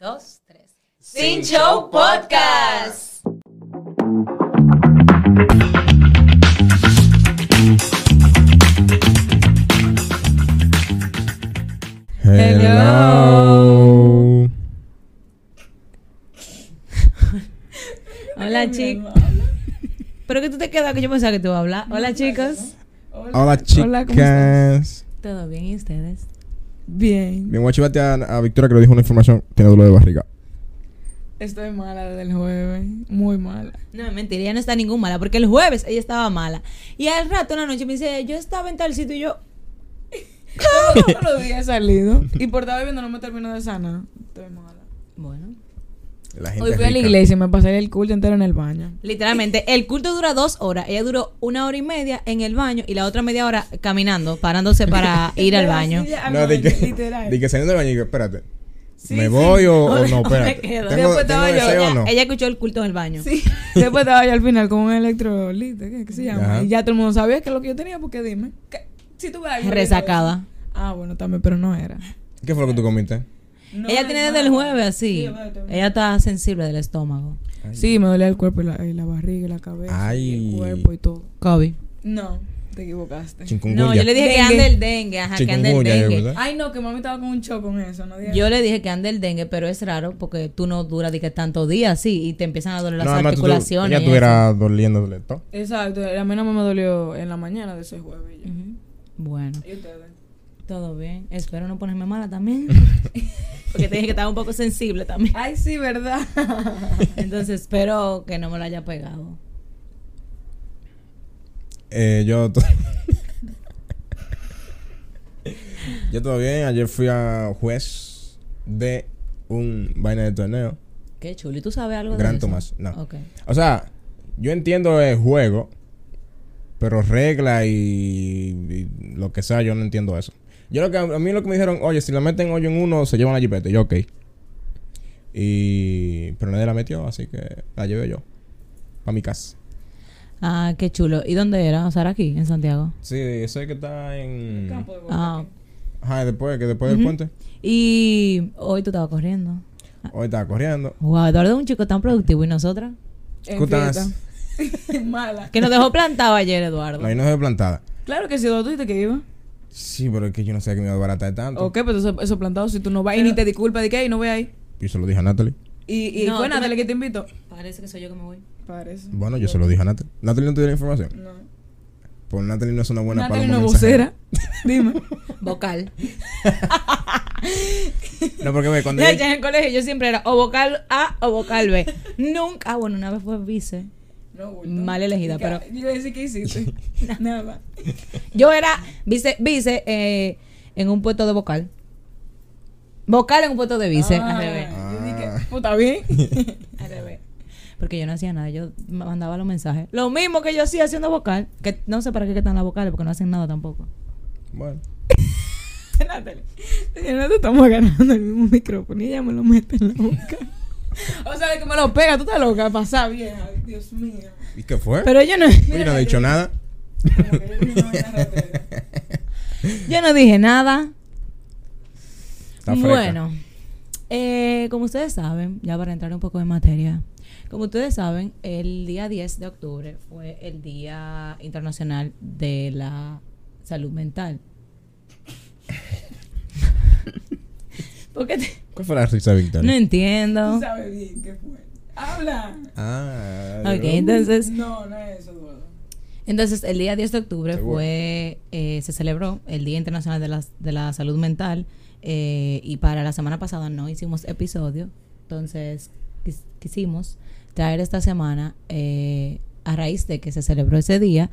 dos, tres. Sin Show Podcast. Hello. Hola, chicos. Pero que tú te quedas que yo pensaba que tú ibas a hablar. Hola, chicos. Hola, Hola, ¿cómo chicas. ¿Todo bien? ¿Y ustedes? Bien. Bien, voy a chivarte a, a Victoria que le dijo una información. Tiene dolor de barriga. Estoy mala desde el jueves. Muy mala. No, mentira, ella no está ningún mala, porque el jueves ella estaba mala. Y al rato, una noche, me dice, yo estaba en tal sitio y yo, Todos los días he salido. Y por estar bebiendo no me termino de sanar. Estoy mala. bueno. La gente Hoy fui a la rica. iglesia y me pasé el culto entero en el baño. Literalmente, el culto dura dos horas. Ella duró una hora y media en el baño y la otra media hora caminando, parándose para ir al baño. No, de que, Literal. de que saliendo del baño y que, espérate. Sí, ¿Me sí. voy o, o no? Espérate. quedo. ¿Tengo, Después tengo estaba yo, Ella, no? ella escuchó el culto en el baño. Sí. Después estaba yo al final con un electrolito. ¿Qué, qué se llama? Ajá. Y ya todo el mundo sabía que es lo que yo tenía. Porque dime. ¿qué? Si tú Resacada. Ah, bueno, también, pero no era. ¿Qué fue lo que tú comiste? No ella tiene desde el jueves así. Sí, ella está sensible del estómago. Sí, me dolía el cuerpo y la, y la barriga y la cabeza. Ay. Y el cuerpo y todo. COVID. No, te equivocaste. No, yo le dije que Dengue. ande el dengue, ajá, que ande el dengue. Ay, no, que mami estaba con un shock con eso. No digas- Yo le dije que ande el dengue, pero es raro porque tú no duras de que tantos días, sí, y te empiezan a doler las No, articulaciones. Ya estuviera doliendo de todo. Exacto, a mí no me dolió en la mañana de ese jueves. ya. Ujú. Bueno, ¿Y ustedes? todo bien. Espero no ponerme mala también. porque te dije que estaba un poco sensible también. Ay, sí, ¿verdad? Entonces espero que no me lo haya pegado. Eh, yo... yo todo bien. Ayer fui a juez de un vaina de torneo. Qué chulo. ¿Y tú sabes algo de Gran eso? Tomás, no. O sea, yo entiendo el juego, pero regla y, y lo que sea, yo no entiendo eso. Yo lo que a mí lo que me dijeron, oye, si la meten hoyo en uno, se llevan la jipeta. Y Yo, ok. Y pero nadie la metió, así que la llevé yo. Para mi casa. Ah, qué chulo. ¿Y dónde era? O sea, era aquí, en Santiago. Sí, ese que está en. Campo de Ah, Ajá, después, que después del puente. y hoy tú estabas corriendo. Hoy estaba corriendo. Wow, Eduardo es un chico tan productivo y nosotras. Fiesta. Mala. Que nos dejó plantado ayer, Eduardo. Ahí no se ve plantada. Claro que sí, ¿dónde tú dijiste que iba? Sí, pero es que yo no sé que me iba a baratar tanto. Ok, pero eso, eso plantado, si tú no vas y ni te disculpas de que "Ay, no voy ahí. Y se lo dije a Natalie. Y, y No, fue Natalie me- que te invitó. Parece que soy yo que me voy. Parece. Bueno, yo se lo dije a Natalie. Natalie no te dio la información. No. Pues Natalie no es una buena Natalie paloma no vocera. Dime. Vocal. No, porque ve, cuando Ya, ella- ya en el colegio yo siempre era o vocal A o vocal B. Nunca, ah, bueno, una vez fue vice. No. Mal elegida, ¿Y qué- pero- Yo decir que hiciste. Nada. Yo era vice, vice eh, en un puesto de vocal. Vocal en un puesto de vice. Ah, Al revés. Yo dije, Ah. pues está bien. Al revés. Porque yo no hacía nada, yo mandaba los mensajes. Lo mismo que yo hacía haciendo vocal. Que no sé para qué están las vocales, porque no hacen nada tampoco. Bueno, Natalie. Ya no te estamos ganando el mismo micrófono y ella me lo mete en la boca. O sea, de que me lo pega, tú estás loca, pasa vieja. Dios mío. ¿y qué fue? Pero yo no, Yo no he dicho nada. Yo no dije nada. Está. Bueno, eh, como ustedes saben, ya para entrar un poco en materia, como ustedes saben, el día 10 de octubre fue el Día Internacional de la Salud Mental. ¿Por qué te- ¿Cuál fue la risa Victoria? No entiendo. Tú sabes bien qué fue. Habla. Ah, Ok, entonces, No, no es eso, Eduardo. entonces el día 10 de octubre Seguro. fue, eh, se celebró el Día Internacional de la, de la Salud Mental eh, y para la semana pasada no hicimos episodio, entonces quis- quisimos traer esta semana, eh, a raíz de que se celebró ese día,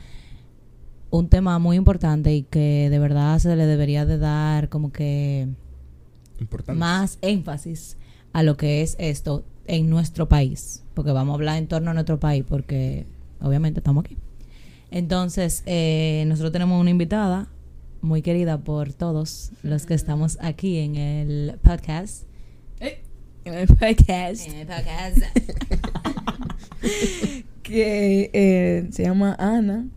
un tema muy importante y que de verdad se le debería de dar como que Importante. más énfasis a lo que es esto en nuestro país, porque vamos a hablar en torno a nuestro país, porque obviamente estamos aquí. Entonces, eh, nosotros tenemos una invitada muy querida por todos los que estamos aquí en el podcast. Eh, En el podcast. En el podcast. Que eh, se llama Ana.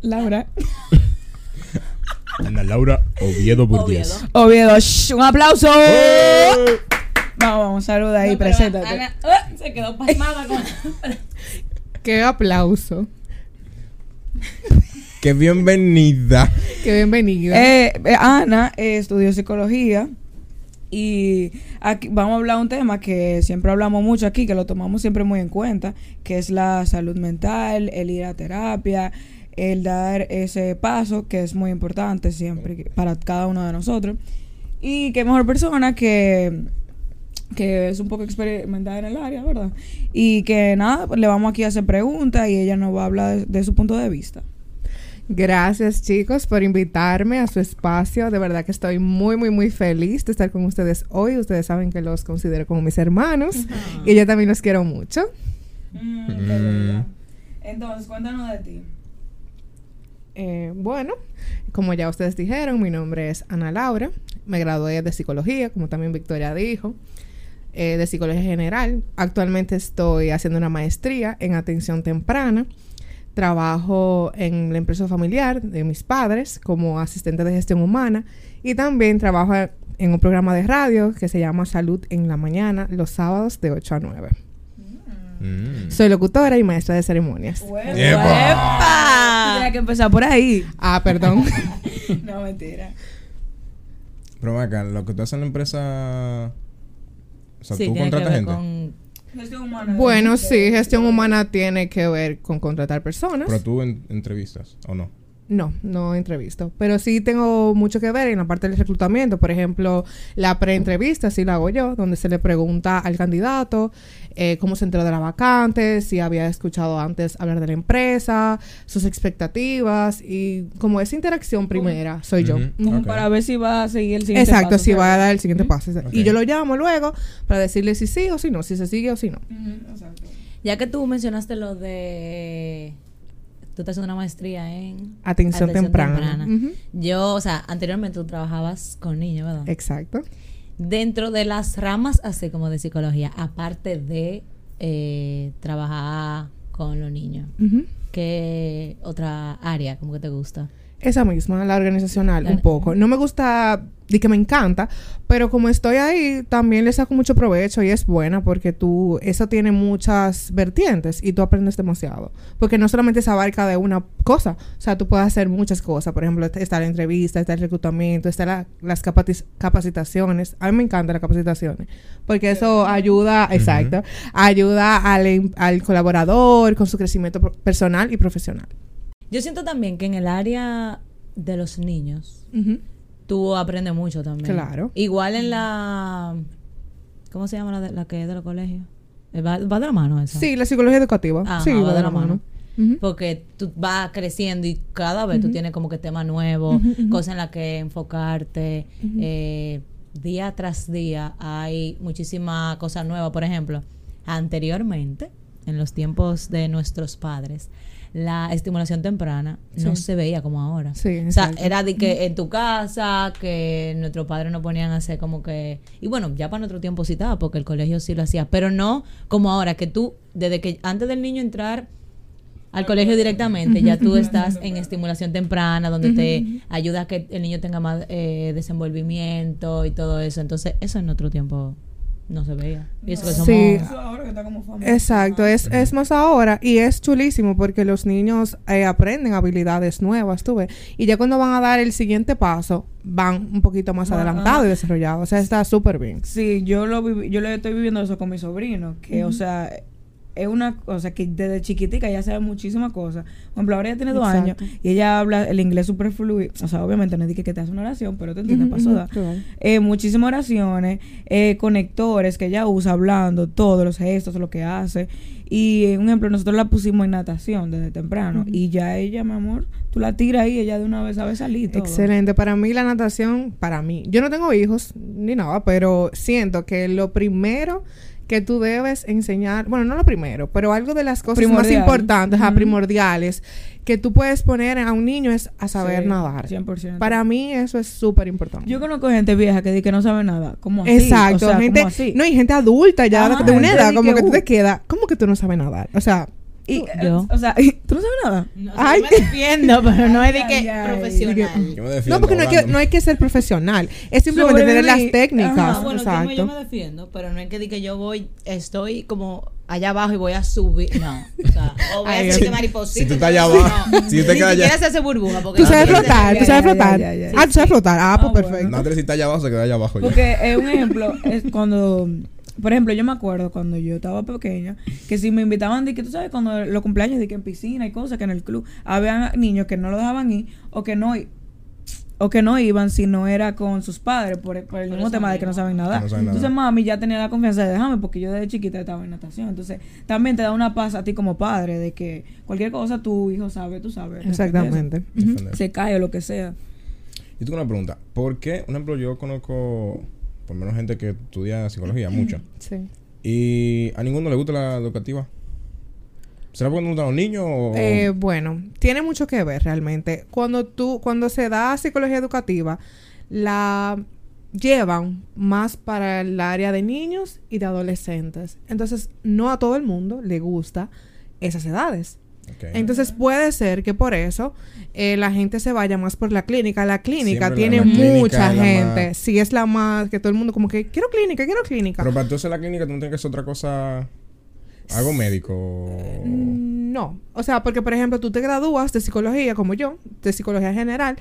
Laura. Ana Laura Oviedo Burdiez. Oviedo. Oviedo, shh, un aplauso. ¡Eh! No, vamos, saluda ahí, No, pero preséntate. Ana- ¡Ah! se quedó pasmada con. Qué aplauso. ¡Qué bienvenida! Qué bienvenida. Eh, eh, Ana eh, estudió psicología y aquí vamos a hablar de un tema que siempre hablamos mucho aquí, que lo tomamos siempre muy en cuenta, que es la salud mental, el ir a terapia, el dar ese paso que es muy importante siempre para cada uno de nosotros. Y qué mejor persona que que es un poco experimentada en el área, ¿verdad? Y que nada, pues, le vamos aquí a hacer preguntas y ella nos va a hablar de- de su punto de vista. Gracias chicos por invitarme a su espacio. De verdad que estoy muy, muy, muy feliz de estar con ustedes hoy. Ustedes saben que los considero como mis hermanos y yo también los quiero mucho. Mm, bella. Entonces, cuéntanos de ti. Eh, bueno, como ya ustedes dijeron, mi nombre es Ana Laura. Me gradué de psicología, como también Victoria dijo, eh, de psicología general. Actualmente estoy haciendo una maestría en atención temprana. Trabajo en la empresa familiar de mis padres como asistente de gestión humana y también trabajo en un programa de radio que se llama Salud en la Mañana los sábados de 8 a 9. Mm. Soy locutora y maestra de ceremonias. Tienes que empezar por ahí. Ah, perdón. no, mentira. Pero acá, lo que tú haces en la empresa. O sea, sí, tú tiene que contratas ver gente. con. Gestión humana. Bueno, sí, gestión humana tiene que ver con contratar personas. Pero tú en- entrevistas, ¿o no? No, no entrevisto. Pero sí tengo mucho que ver en la parte del reclutamiento. Por ejemplo, la preentrevista sí la hago yo, donde se le pregunta al candidato eh, cómo se enteró de la vacante, si había escuchado antes hablar de la empresa, sus expectativas y como esa interacción primera soy yo. Para ver si va a seguir el siguiente Exacto, paso, si va a dar el siguiente paso. Y yo lo llamo luego para decirle si sí o si no, si se sigue o si no. Exacto. Ya que tú mencionaste lo de. Tú estás haciendo una maestría en. Atención, temprana. Yo, o sea, anteriormente tú trabajabas con niños, ¿verdad? Exacto. Dentro de las ramas así como de psicología, aparte de eh, trabajar con los niños. ¿qué otra área como que te gusta? Esa misma, la organizacional, La- un poco. No me gusta, de que me encanta, pero como estoy ahí, también le saco mucho provecho y es buena porque tú, eso tiene muchas vertientes y tú aprendes demasiado. Porque no solamente se abarca de una cosa, o sea, tú puedes hacer muchas cosas. Por ejemplo, está la entrevista, está el reclutamiento, está la- las capaci- capacitaciones. A mí me encantan las capacitaciones porque eso ayuda, exacto, ayuda al, em- al colaborador con su crecimiento personal y profesional. Yo siento también que en el área de los niños, Ujú. tú aprendes mucho también. Claro. Igual en la... ¿Cómo se llama la, de- la que es de los colegios? Eh, ¿Va, va de la mano esa? Sí, la psicología educativa. Ajá, sí, va de la mano. Porque tú vas creciendo y cada vez tú tienes como que temas nuevos, cosas en las que enfocarte. eh, día tras día hay muchísima cosa nueva. Por ejemplo, anteriormente, en los tiempos de nuestros padres, la estimulación temprana no Sí. se veía como ahora. Sí, O sea, era de que en tu casa, que nuestros padres nos ponían a hacer como que... Y bueno, ya para nuestro tiempo sí estaba, porque el colegio sí lo hacía, pero no como ahora, que tú, desde que antes del niño entrar al colegio directamente, ya tú estás en estimulación temprana, donde te ayuda a que el niño tenga más eh, desenvolvimiento y todo eso. Entonces, eso en otro tiempo no se veía. Y eso que somos... Sí. Eso ahora que está como famoso. Exacto, es, es más ahora y es chulísimo porque los niños eh, aprenden habilidades nuevas, tú ves, y ya cuando van a dar el siguiente paso, van un poquito más Ajá. adelantados y desarrollados, o sea, está súper bien. Sí, yo lo viví- yo lo estoy viviendo eso con mi sobrino, que o sea, es una cosa que desde chiquitica ya sabe muchísimas cosas. Por ejemplo, ahora ella tiene dos Exacto. años y ella habla el inglés súper fluido. O sea, obviamente no dije que te hace una oración, pero te entiendes, Ujú, pasó ujú, da. claro. Eh, muchísimas oraciones, eh, conectores que ella usa hablando, todos los gestos, lo que hace. Y eh, un ejemplo, nosotros la pusimos en natación desde temprano. Y ya ella, mi amor, tú la tiras ahí, ella de una vez sabe salir. Todo. Excelente. Para mí la natación, para mí, yo no tengo hijos ni nada, pero siento que lo primero que tú debes enseñar, bueno, no lo primero, pero algo de las cosas más importantes, Ujú. primordiales, que tú puedes poner a un niño es a saber Sí, nadar. 100%. Para mí eso es súper importante. Yo conozco gente vieja que dice que no sabe nada. ¿Cómo así? Exacto, O sea, gente, no, y gente adulta ya Ajá, de una edad, como que, que tú uh. te quedas, ¿cómo que tú no sabes nadar? O sea, Y, Yo. eh, O sea, ¿tú no sabes nada? No, Ay. yo me defiendo, pero no es de que Ay, profesional. Yo me defiendo No, porque no hay, que, no hay que ser profesional. Es simplemente tener las técnicas. Ajá, bueno, yo me, yo Exacto. me defiendo, pero no es que, di que yo voy, estoy como allá abajo y voy a subir. No, o sea, o voy a Ay, hacer sí. que mariposita. Si tú estás allá abajo, no. si tú te Ni quedas siquiera allá. se hace burbuja. Porque Tú sabes flotar, tú sabes flotar. ya, ya, ya. Ah, tú sabes flotar. Ah, pues Ah, perfecto. Natalie, si está allá abajo, se queda allá abajo. Porque es un ejemplo, es cuando, por ejemplo, yo me acuerdo cuando yo estaba pequeña, que si me invitaban, de que tú sabes, cuando los cumpleaños, de que en piscina y cosas, que en el club, había niños que no lo dejaban ir o que no o que no iban si no era con sus padres por, por el Por mismo tema de que no saben no saben Entonces mami ya tenía la confianza de dejarme porque yo desde chiquita estaba en natación. Entonces también te da una paz a ti como padre de que cualquier cosa tu hijo sabe, tú sabes. Exactamente. Se cae o lo que sea. Yo tengo una pregunta. ¿Por qué, un ejemplo, yo conozco por lo menos gente que estudia psicología, mucha, Sí. y a ninguno le gusta la educativa? ¿Será porque no gustan los niños o...? Eh, bueno, tiene mucho que ver realmente. Cuando tú, cuando se da psicología educativa, la llevan más para el área de niños y de adolescentes. Entonces, no a todo el mundo le gusta esas edades. Entonces puede ser que por eso eh, la gente se vaya más por la clínica. La clínica Siempre tiene la mucha gente. Si es la más que todo el mundo como que quiero clínica, quiero clínica. Pero para hacer la clínica, tú no tienes que hacer otra cosa... Algo médico. Mm, No, o sea, porque por ejemplo tú te gradúas de psicología como yo, de psicología general,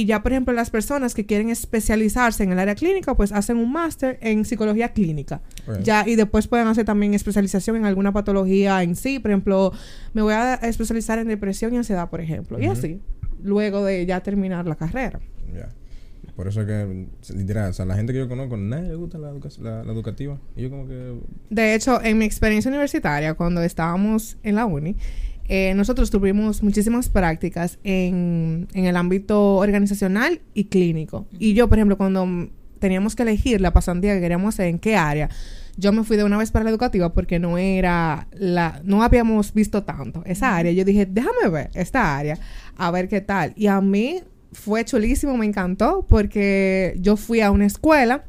y ya por ejemplo las personas que quieren especializarse en el área clínica, pues hacen un máster en psicología clínica. Ya, y después pueden hacer también especialización en alguna patología en sí, por ejemplo, me voy a especializar en depresión y ansiedad, por ejemplo, y así, luego de ya terminar la carrera. Por eso es que, literal, o sea, la gente que yo conozco, nadie le gusta la, educa- la, la educativa. Y yo como que... De hecho, en mi experiencia universitaria, cuando estábamos en la uni, eh, nosotros tuvimos muchísimas prácticas en, en el ámbito organizacional y clínico. Y yo, por ejemplo, cuando teníamos que elegir la pasantía que queríamos hacer, en qué área, yo me fui de una vez para la educativa porque no era la, no habíamos visto tanto esa área. Yo dije, déjame ver esta área, a ver qué tal. Y a mí fue chulísimo, me encantó porque yo fui a una escuela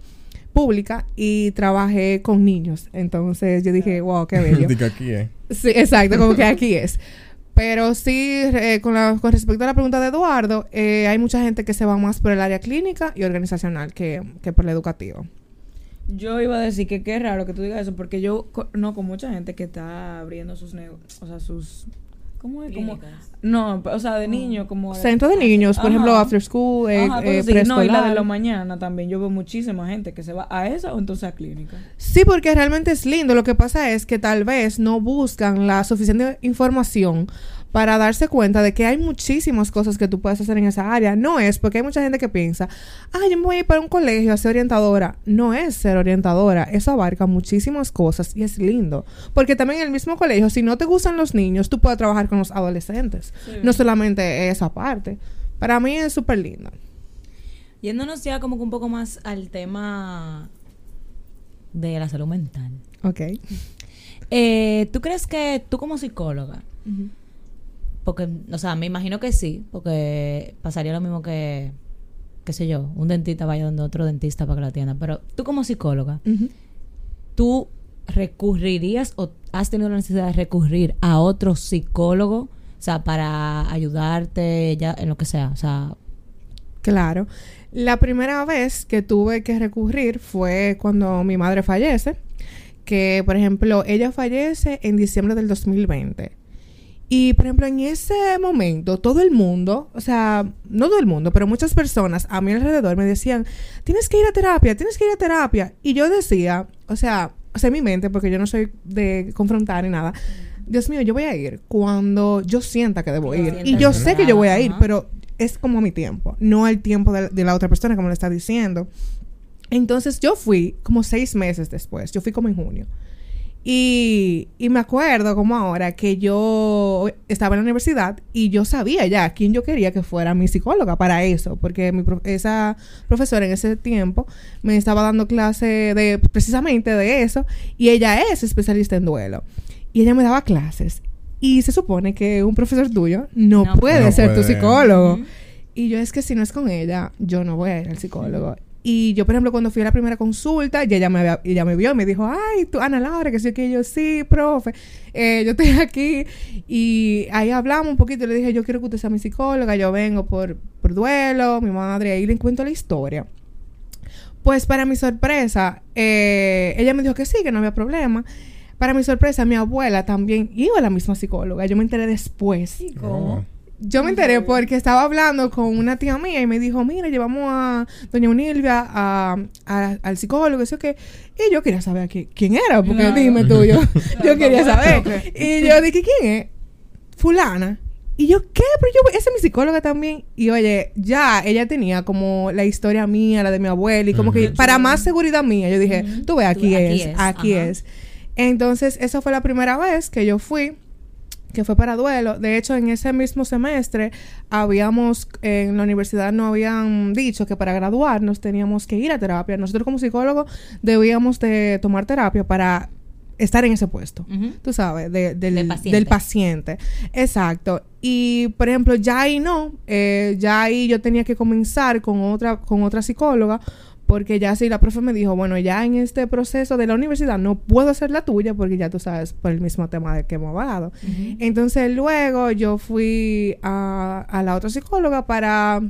pública y trabajé con niños. Entonces yo dije, wow, qué bello. Aquí, ¿eh? Sí, exacto, como que aquí es. Pero sí, con, la- con respecto a la pregunta de Eduardo, eh, hay mucha gente que se va más por el área clínica y organizacional que, que por la educativa. Yo iba a decir que qué raro que tú digas eso, porque yo conozco mucha gente que está abriendo sus negocios, o sea, sus... ¿Cómo es? Como, no, o sea, de niños, como... Centro de niños, por Ajá. ejemplo, after school, eh, Ajá, eh, así. No, y la de la mañana también. Yo veo muchísima gente que se va a esa o entonces a clínica. Sí, porque realmente es lindo. Lo que pasa es que tal vez no buscan la suficiente información para darse cuenta de que hay muchísimas cosas que tú puedes hacer en esa área. No es porque hay mucha gente que piensa, ah, yo me voy a ir para un colegio a ser orientadora. No es ser orientadora. Eso abarca muchísimas cosas y es lindo. Porque también en el mismo colegio, si no te gustan los niños, tú puedes trabajar con los adolescentes. No solamente esa parte. Para mí es súper lindo. Yéndonos ya como que un poco más al tema de la salud mental. Ok. Eh, ¿Tú crees que tú como psicóloga, porque, o sea, me imagino que sí, porque pasaría lo mismo que, qué sé yo, un dentista vaya donde otro dentista para que la atienda, pero tú como psicóloga. ¿tú recurrirías o has tenido la necesidad de recurrir a otro psicólogo, o sea, para ayudarte ya en lo que sea, o sea, Claro. La primera vez que tuve que recurrir fue cuando mi madre fallece, que por ejemplo ella fallece en diciembre del 2020. Y por ejemplo en ese momento todo el mundo, o sea, no todo el mundo, pero muchas personas a mi alrededor me decían, tienes que ir a terapia, tienes que ir a terapia. Y yo decía, o sea, o sea, en mi mente, porque yo no soy de confrontar ni nada, Dios mío, yo voy a ir cuando yo sienta que debo ir. Y yo sé que yo voy a ir, pero es como mi tiempo, no el tiempo de, de la otra persona como le está diciendo. Entonces yo fui como seis meses después, yo fui como en junio. Y, y me acuerdo como ahora que yo estaba en la universidad y yo sabía ya quién yo quería que fuera mi psicóloga para eso, porque mi pro- esa profesora en ese tiempo me estaba dando clase de precisamente de eso y ella es especialista en duelo. Y ella me daba clases. Y se supone que un profesor tuyo no, No puede No ser tu psicólogo. Y yo es que si no es con ella, yo no voy a ir al psicólogo. Y yo, por ejemplo, cuando fui a la primera consulta, ya ella me, había- me vio y me dijo, ay, tú, Ana Laura, que sí, que yo, sí, profe, eh, yo estoy aquí. Y ahí hablamos un poquito, le dije, yo quiero que usted sea mi psicóloga, yo vengo por, por duelo, mi madre, ahí le cuento la historia. Pues para mi sorpresa, eh, ella me dijo que sí, que no había problema. Para mi sorpresa, mi abuela también iba a la misma psicóloga. Yo me enteré después. Oh. Yo me enteré porque estaba hablando con una tía mía y me dijo, mira, llevamos a doña Unilvia a, a- al psicólogo, eso que... Y yo quería saber qui- quién era, porque dime tú, yo, yo quería saber. Y yo dije, ¿quién es? Fulana. Y yo, ¿qué? Pero yo, esa es mi psicóloga también. Y oye, ya ella tenía como la historia mía, la de mi abuela, y como que para más seguridad mía, yo dije, tú ves, aquí, Tú- aquí es, es, aquí es. Entonces, esa fue la primera vez que yo fui que fue para duelo. De hecho, en ese mismo semestre habíamos, en la universidad nos habían dicho que para graduarnos teníamos que ir a terapia. Nosotros como psicólogos debíamos de tomar terapia para estar en ese puesto. Ujú. Tú sabes, de- del, Del paciente. del paciente. Exacto. Y, por ejemplo, ya ahí no. eh, ya ahí yo tenía que comenzar con otra, con otra psicóloga. Porque ya sí, la profe me dijo, bueno, ya en este proceso de la universidad no puedo hacer la tuya porque ya tú sabes por el mismo tema de que hemos hablado. Entonces luego yo fui a, a la otra psicóloga para,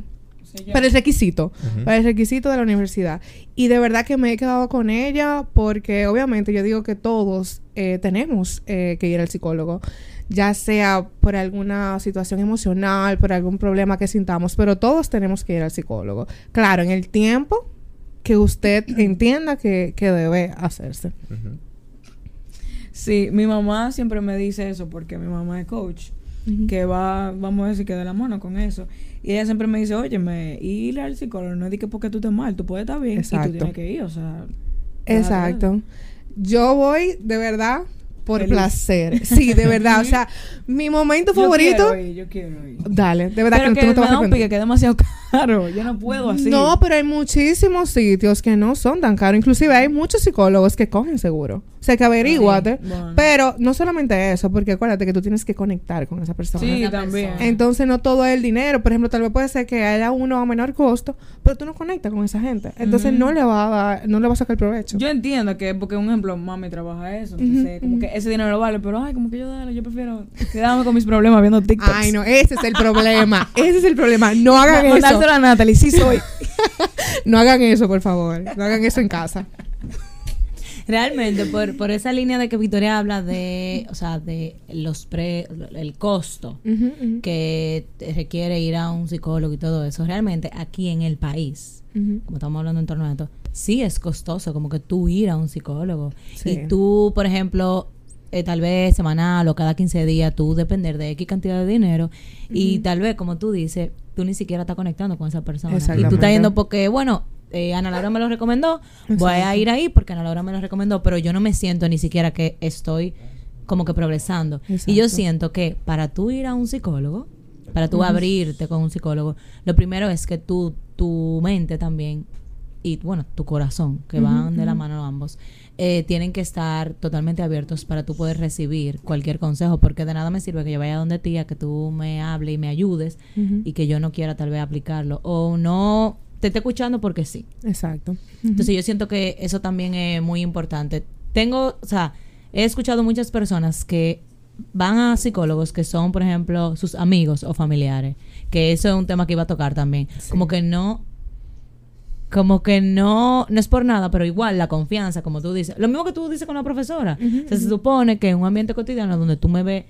para el requisito, para el requisito de la universidad. Y de verdad que me he quedado con ella porque obviamente yo digo que todos eh, tenemos eh, que ir al psicólogo, ya sea por alguna situación emocional, por algún problema que sintamos, pero todos tenemos que ir al psicólogo. Claro, en el tiempo que usted entienda que, que debe hacerse. Sí, mi mamá siempre me dice eso porque mi mamá es coach. Que va, vamos a decir que de la mano con eso. Y ella siempre me dice, óyeme, ir al psicólogo no es de que porque tú estés mal, tú puedes estar bien y Exacto. tú tienes que ir, o sea. Exacto. Yo voy de verdad por Feliz. placer. Sí, de verdad. O sea, mi momento Yo favorito. quiero ir, yo quiero ir. Dale, de verdad Pero que, que, tú no te vas a que es demasiado caro. Yo no puedo así. No, pero hay muchísimos sitios que no son tan caros. Inclusive hay muchos psicólogos que cogen seguro. O sea, que averíguate. Sí, bueno. Pero no solamente eso, porque acuérdate que tú tienes que conectar con esa persona. Sí, también. Entonces no todo es el dinero. Por ejemplo, tal vez puede ser que haya uno a menor costo, pero tú no conectas con esa gente. Entonces no le va a dar, no le va a sacar provecho. Yo entiendo que, porque un ejemplo, mami trabaja eso. Entonces, como que ese dinero lo vale, pero ay, como que yo dale, yo prefiero quedarme con mis problemas viendo TikTok. Ay, no, ese es el problema. ese es el problema. No hagan eso. Mandárselo a Natalie, sí soy. No hagan eso, por favor. No hagan eso en casa. Realmente, por, por esa línea de que Victoria habla de, o sea, de los pre, el costo Ujú, ujú. que te requiere ir a un psicólogo y todo eso, realmente aquí en el país, como estamos hablando en torno a esto, sí es costoso como que tú ir a un psicólogo. Sí. Y tú, por ejemplo, eh, tal vez semanal o cada 15 días, tú depender de X cantidad de dinero. Y tal vez, como tú dices, tú ni siquiera estás conectando con esa persona. Y tú estás yendo porque, bueno, eh, Ana Laura me lo recomendó, voy a ir ahí porque Ana Laura me lo recomendó, pero yo no me siento ni siquiera que estoy como que progresando. Y yo siento que para tú ir a un psicólogo, para tú abrirte con un psicólogo, lo primero es que tú, tu mente también y bueno, tu corazón, que van de la mano ambos, eh, tienen que estar totalmente abiertos para tú poder recibir cualquier consejo, porque de nada me sirve que yo vaya donde ti, a que tú me hables y me ayudes y que yo no quiera tal vez aplicarlo o no te esté escuchando porque sí. Exacto. Entonces yo siento que eso también es muy importante. Tengo, o sea, he escuchado muchas personas que van a psicólogos que son, por ejemplo, sus amigos o familiares, que eso es un tema que iba a tocar también. Como que no como que no no es por nada, pero igual la confianza, como tú dices. Lo mismo que tú dices con la profesora. o sea, se supone que en un ambiente cotidiano donde tú me ves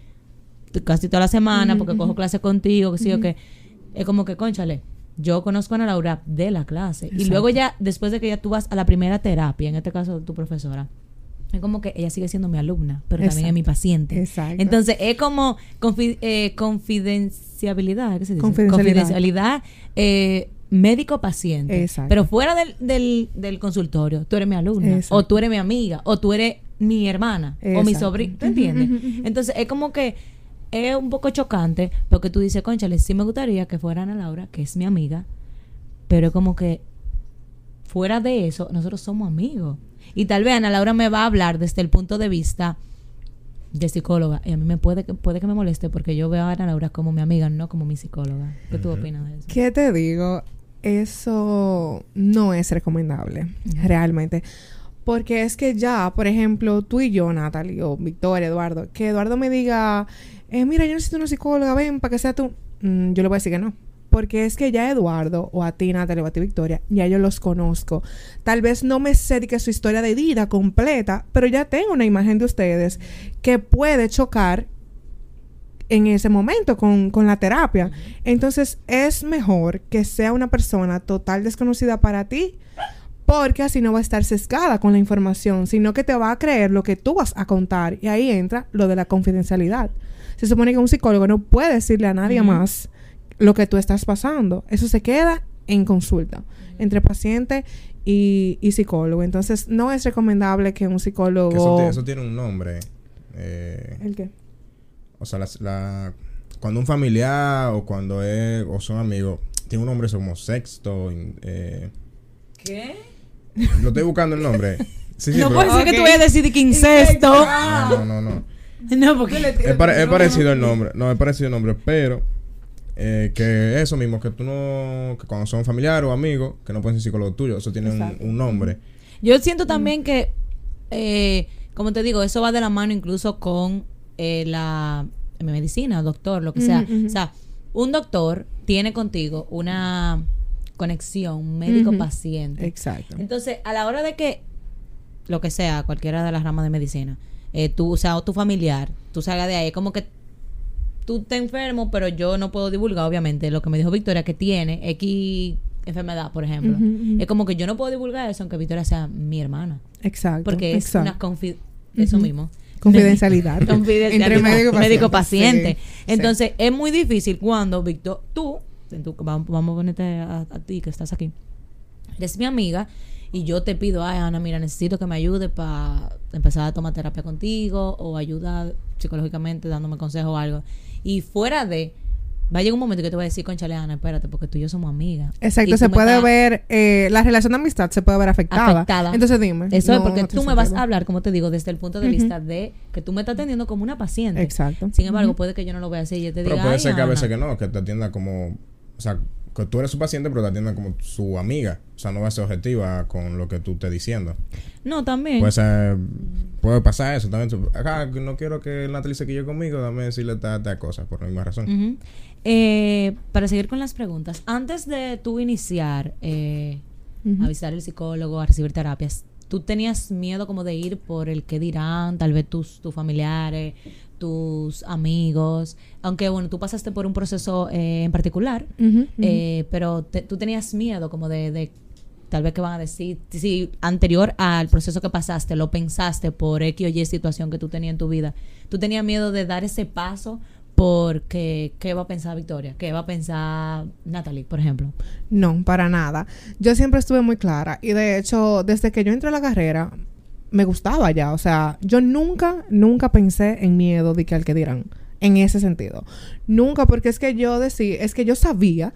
casi toda la semana porque cojo clase contigo, que sí o que es como que, conchale, yo conozco a Ana Laura de la clase. Y luego ya, después de que ya tú vas a la primera terapia, en este caso tu profesora, es como que ella sigue siendo mi alumna, pero también es mi paciente. Exacto. Entonces, es como confi- eh, confidenciabilidad, ¿qué se dice? Confidencialidad. Confidencialidad eh, médico-paciente. Exacto. Pero fuera del, del, del consultorio, tú eres mi alumna, Exacto. o tú eres mi amiga, o tú eres mi hermana, o mi sobrina, ¿tú entiendes? Entonces, es como que es un poco chocante, porque tú dices, conchale, sí me gustaría que fuera Ana Laura, que es mi amiga, pero es como que fuera de eso, nosotros somos amigos. Y tal vez Ana Laura me va a hablar desde el punto de vista de psicóloga. Y a mí me puede, que- puede que me moleste porque yo veo a Ana Laura como mi amiga, no como mi psicóloga. ¿Qué tú opinas de eso? ¿Qué te digo? Eso no es recomendable, realmente. Porque es que ya, por ejemplo, tú y yo, Natalie, o Victoria, Eduardo, que Eduardo me diga, eh, mira, yo necesito una psicóloga, ven, para que sea tú. Mm, yo le voy a decir que no. Porque es que ya Eduardo, o a ti, Natalie, o a ti, Victoria, ya yo los conozco. Tal vez no me sé de que su historia de vida completa, pero ya tengo una imagen de ustedes que puede chocar en ese momento con, con la terapia. Entonces es mejor que sea una persona total desconocida para ti porque así no va a estar sesgada con la información, sino que te va a creer lo que tú vas a contar. Y ahí entra lo de la confidencialidad. Se supone que un psicólogo no puede decirle a nadie más lo que tú estás pasando. Eso se queda en consulta entre paciente y, y psicólogo. Entonces no es recomendable que un psicólogo... Que eso, ti- eso tiene un nombre. Eh, ¿El qué? O sea, la, cuando un familiar o cuando es, o son amigos, tiene un nombre como sexto. eh, ¿Qué? lo estoy buscando el nombre. Sí, sí, no puede ser que tú vayas a decir de que incesto. No, no, no, no. No, porque... Es, pare- es parecido el nombre. No, es parecido el nombre, pero eh, que eso mismo, que tú no, que cuando son familiares o amigos, que no pueden ser psicólogos tuyos, eso tiene un, nombre. Yo siento también que, eh, como te digo, eso va de la mano incluso con eh, la medicina, doctor, lo que sea. O sea, un doctor tiene contigo una conexión médico-paciente. Exacto. Entonces, a la hora de que, lo que sea, cualquiera de las ramas de medicina, eh, tú, o sea, o tu familiar, tú salgas de ahí, como que tú te enfermo, pero yo no puedo divulgar, obviamente, lo que me dijo Victoria, que tiene X enfermedad, por ejemplo. Es como que yo no puedo divulgar eso, aunque Victoria sea mi hermana. Exacto. Porque es exacto. una confi eso mismo. Confidencialidad. Confidencialidad. Entre médico y paciente. Médico-paciente. Sí. Entonces, es muy difícil cuando Víctor, tú, vamos, vamos a ponerte a, a ti que estás aquí, eres mi amiga y yo te pido, ay, Ana, mira, necesito que me ayude para empezar a tomar terapia contigo o ayuda psicológicamente dándome consejo o algo. Y fuera de, va a llegar un momento que te voy a decir, conchale, Ana, espérate, porque tú y yo somos amigas. Exacto, se puede estás- ver, eh, la relación de amistad se puede ver afectada. Afectada. Entonces dime. Eso es porque no tú me vas a hablar, como te digo, desde el punto de vista de que tú me estás atendiendo como una paciente. Exacto. Sin embargo, puede que yo no lo vea así y yo te Pero diga, puede "Ay, ser que a Ana". veces que no, que te atienda como. O sea, que tú eres su paciente, pero te atienda como su amiga. O sea, no va a ser objetiva con lo que tú estés diciendo. No, también. Puede ser. Puede pasar eso también. Acá, no quiero que Natalie se quille conmigo, dame decirle tal, tal cosa, por la misma razón. Eh, para seguir con las preguntas, antes de tú iniciar eh, Ujú. a visitar el psicólogo, a recibir terapias, ¿tú tenías miedo como de ir por el que dirán, tal vez tus, tus familiares, tus amigos? Aunque, bueno, tú pasaste por un proceso eh, en particular, eh, pero te- tú tenías miedo como de, de tal vez que van a decir, si anterior al proceso que pasaste, lo pensaste por X o Y situación que tú tenías en tu vida, tú tenías miedo de dar ese paso porque qué va a pensar Victoria, qué va a pensar Natalie, por ejemplo. No, para nada. Yo siempre estuve muy clara y de hecho, desde que yo entré a la carrera, me gustaba ya. O sea, yo nunca, nunca pensé en miedo de que al que dirán. En ese sentido. Nunca, porque es que yo decía, es que yo sabía